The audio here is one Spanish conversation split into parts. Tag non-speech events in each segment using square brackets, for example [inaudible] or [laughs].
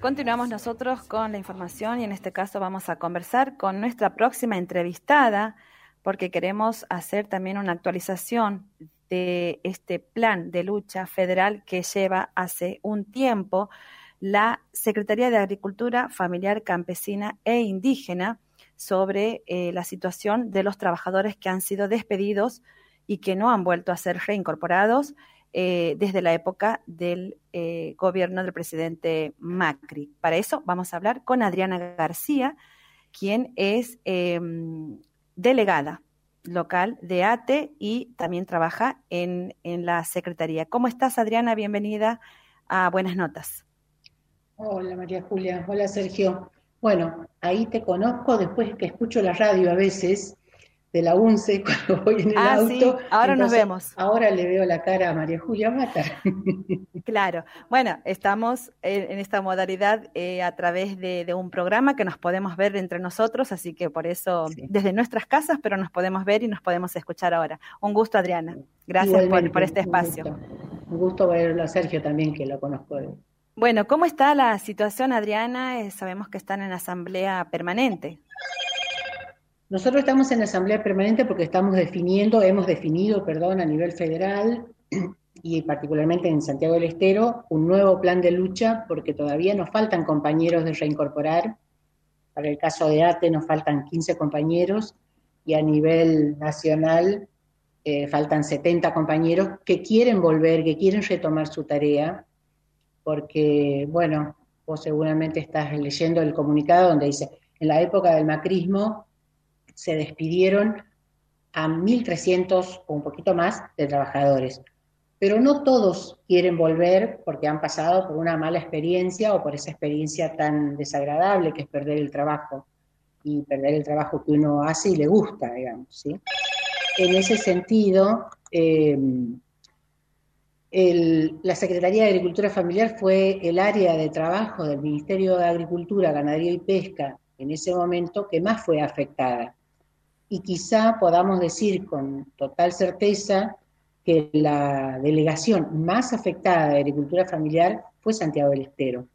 Continuamos nosotros con la información y en este caso vamos a conversar con nuestra próxima entrevistada porque queremos hacer también una actualización de este plan de lucha federal que lleva hace un tiempo la Secretaría de Agricultura Familiar, Campesina e Indígena sobre eh, la situación de los trabajadores que han sido despedidos y que no han vuelto a ser reincorporados eh, desde la época del eh, gobierno del presidente Macri. Para eso vamos a hablar con Adriana García, quien es em, delegada local de ATE y también trabaja en, en la Secretaría. ¿Cómo estás, Adriana? Bienvenida a Buenas Notas. Hola, María Julia. Hola, Sergio. Bueno, ahí te conozco después que escucho la radio a veces de la UNCE [laughs] cuando voy en el ah, auto. Sí. Ahora nos vemos. Ahora le veo la cara a María Julia Mata. [laughs] Claro. Bueno, estamos en, esta modalidad eh, a través de, un programa que nos podemos ver entre nosotros, así que por eso desde nuestras casas, pero nos podemos ver y nos podemos escuchar ahora. Un gusto, Adriana. Gracias por, este espacio. Un gusto. verlo a Sergio también, que lo conozco. Bueno, ¿cómo está la situación, Adriana? Eh, sabemos que están en asamblea permanente. Nosotros estamos en Asamblea Permanente porque estamos definiendo, hemos definido, perdón, a nivel federal [clears throat] y particularmente en Santiago del Estero, un nuevo plan de lucha porque todavía nos faltan compañeros de reincorporar. Para el caso de ATE nos faltan 15 compañeros y a nivel nacional eh, faltan 70 compañeros que quieren volver, que quieren retomar su tarea, porque, bueno, vos seguramente estás leyendo el comunicado donde dice, en la época del macrismo se despidieron a 1.300 o un poquito más de trabajadores. Pero no todos quieren volver porque han pasado por una mala experiencia o por esa experiencia tan desagradable que es perder el trabajo y perder el trabajo que uno hace y le gusta, digamos. ¿sí? En ese sentido, eh, la Secretaría de Agricultura Familiar fue el área de trabajo del Ministerio de Agricultura, Ganadería y Pesca en ese momento que más fue afectada y quizá podamos decir con total certeza que la delegación más afectada de agricultura familiar fue Santiago del Estero,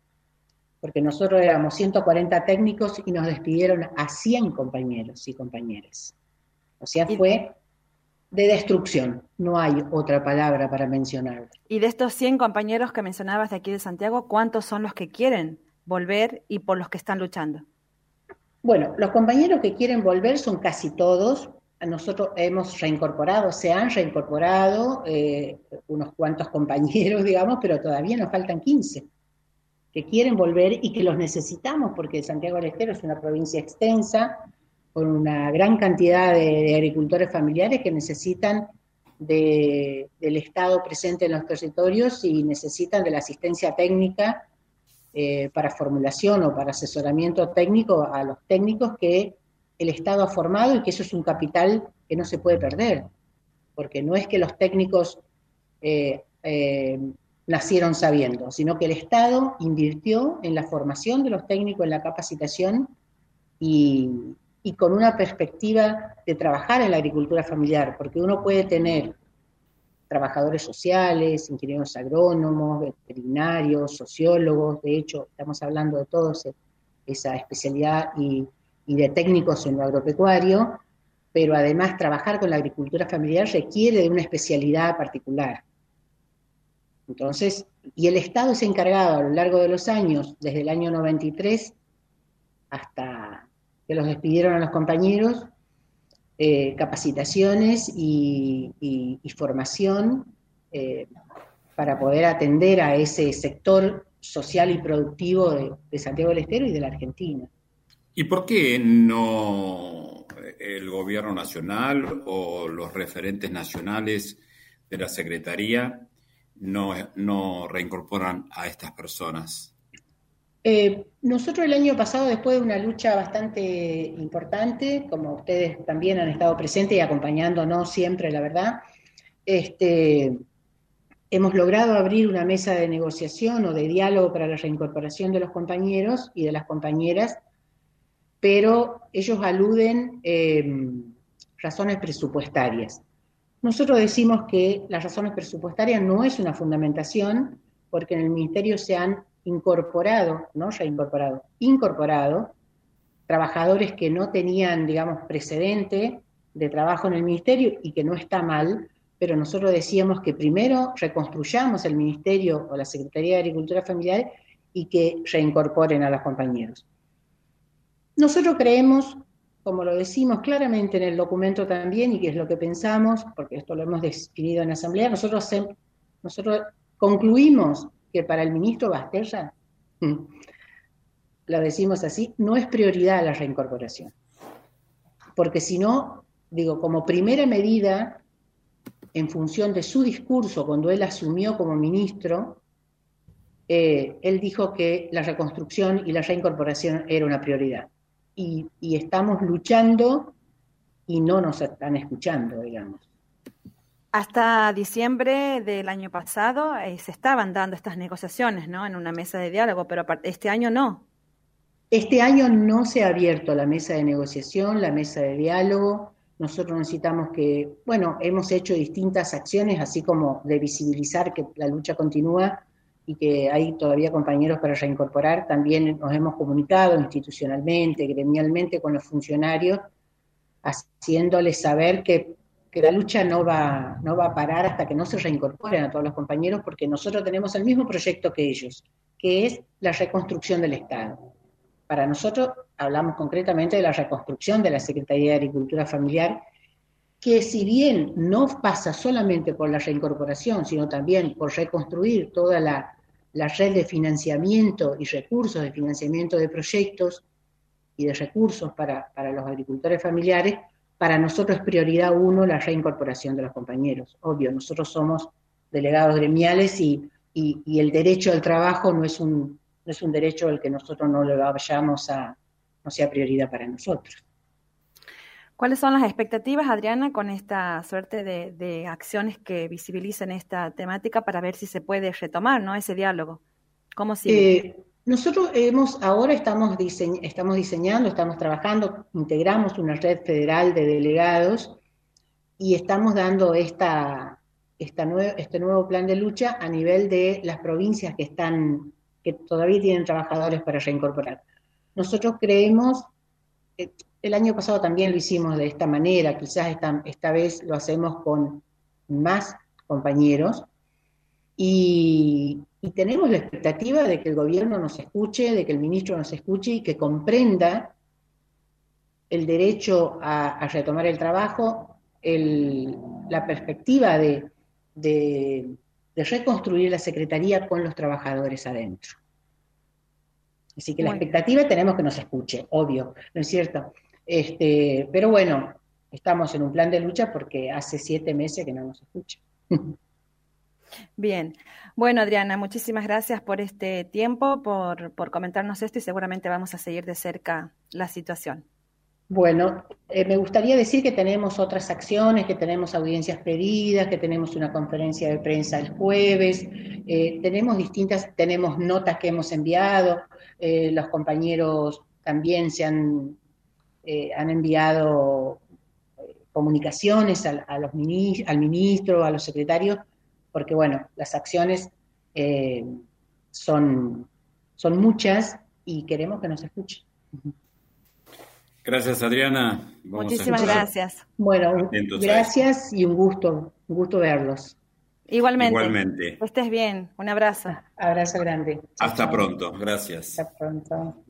porque nosotros éramos 140 técnicos y nos despidieron a 100 compañeros y compañeras. O sea, fue de destrucción, no hay otra palabra para mencionar. Y de estos 100 compañeros que mencionabas de aquí de Santiago, ¿cuántos son los que quieren volver y por los que están luchando? Bueno, los compañeros que quieren volver son casi todos. Nosotros hemos reincorporado, se han reincorporado eh, unos cuantos [laughs] compañeros, digamos, pero todavía nos faltan 15 que quieren volver y que los necesitamos porque Santiago del Estero es una provincia extensa, con una gran cantidad de, agricultores familiares que necesitan del Estado presente en los territorios y necesitan de la asistencia técnica eh, para formulación o para asesoramiento técnico a los técnicos que el Estado ha formado y que eso es un capital que no se puede perder, porque no es que los técnicos eh, eh, nacieron sabiendo, sino que el Estado invirtió en la formación de los técnicos, en la capacitación y, y con una perspectiva de trabajar en la agricultura familiar, porque uno puede tener trabajadores sociales, ingenieros agrónomos, veterinarios, sociólogos, de hecho estamos hablando de todos e-, esa especialidad y, de técnicos en lo agropecuario, pero además trabajar con la agricultura familiar requiere de una especialidad particular. Entonces, y el Estado se ha encargado a lo largo de los años, desde el año 93 hasta que los despidieron a los compañeros, eh, capacitaciones y, formación eh, para poder atender a ese sector social y productivo de, Santiago del Estero y de la Argentina. ¿Y por qué no el gobierno nacional o los referentes nacionales de la Secretaría no reincorporan a estas personas? Eh, nosotros el año pasado, después de una lucha bastante importante, como ustedes también han estado presentes y acompañándonos siempre, la verdad, este, hemos logrado abrir una mesa de negociación o de diálogo para la reincorporación de los compañeros y de las compañeras, pero ellos aluden eh, razones presupuestarias. Nosotros decimos que las razones presupuestarias no es una fundamentación, porque en el Ministerio se han incorporado, no reincorporado, incorporado, trabajadores que no tenían, digamos, precedente de trabajo en el ministerio y que no está mal, pero nosotros decíamos que primero reconstruyamos el ministerio o la Secretaría de Agricultura Familiar y que reincorporen a los compañeros. Nosotros creemos, como lo decimos claramente en el documento también, y que es lo que pensamos, porque esto lo hemos definido en la Asamblea, nosotros, nosotros concluimos que para el ministro Basterra, lo decimos así, no es prioridad la reincorporación. Porque si no, digo, como primera medida, en función de su discurso cuando él asumió como ministro, eh, él dijo que la reconstrucción y la reincorporación era una prioridad. Y, estamos luchando y no nos están escuchando, digamos. Hasta diciembre del año pasado eh, se estaban dando estas negociaciones, ¿no? En una mesa de diálogo, pero este año no. Este año no se ha abierto la mesa de negociación, la mesa de diálogo. Nosotros necesitamos que, bueno, hemos hecho distintas acciones, así como de visibilizar que la lucha continúa y que hay todavía compañeros para reincorporar. También nos hemos comunicado institucionalmente, gremialmente con los funcionarios, haciéndoles saber que, que, la lucha no va, no va a parar hasta que no se reincorporen a todos los compañeros, porque nosotros tenemos el mismo proyecto que ellos, que es la reconstrucción del Estado. Para nosotros hablamos concretamente de la reconstrucción de la Secretaría de Agricultura Familiar, que si bien no pasa solamente por la reincorporación, sino también por reconstruir toda la, red de financiamiento y recursos de financiamiento de proyectos y de recursos para, los agricultores familiares, para nosotros es prioridad uno la reincorporación de los compañeros. Obvio, nosotros somos delegados gremiales y el derecho al trabajo no es un, no es un derecho al que nosotros no le vayamos a, no sea prioridad para nosotros. ¿Cuáles son las expectativas, Adriana, con esta suerte de, acciones que visibilicen esta temática para ver si se puede retomar ¿no? ese diálogo? ¿Cómo sigue? Eh, nosotros hemos, ahora estamos, estamos diseñando, estamos trabajando, integramos una red federal de delegados y estamos dando esta, esta este nuevo plan de lucha a nivel de las provincias que están que todavía tienen trabajadores para reincorporar. Nosotros creemos, eh, el año pasado también lo hicimos de esta manera, quizás esta, esta vez lo hacemos con más compañeros, y, tenemos la expectativa de que el gobierno nos escuche, de que el ministro nos escuche y que comprenda el derecho a, retomar el trabajo, la perspectiva de, de reconstruir la Secretaría con los trabajadores adentro. Así que la expectativa tenemos que nos escuche, obvio, ¿no es cierto? Este, pero bueno, estamos en un plan de lucha porque hace siete meses que no nos escucha. [laughs] Bien. Bueno, Adriana, muchísimas gracias por este tiempo, por, por comentarnos esto y seguramente vamos a seguir de cerca la situación. Bueno, eh, me gustaría decir que tenemos otras acciones, que tenemos audiencias pedidas, que tenemos una conferencia de prensa el jueves, eh, tenemos distintas, tenemos notas que hemos enviado, eh, los compañeros también se han, han enviado comunicaciones al ministro, a los secretarios, porque bueno, las acciones son, son muchas y queremos que nos escuchen. Gracias, Adriana. Muchísimas gracias. Bueno, gracias y un gusto, un gusto verlos. Igualmente. Igualmente. Que estés bien. Un abrazo. Abrazo grande. Hasta pronto. Gracias. Hasta pronto.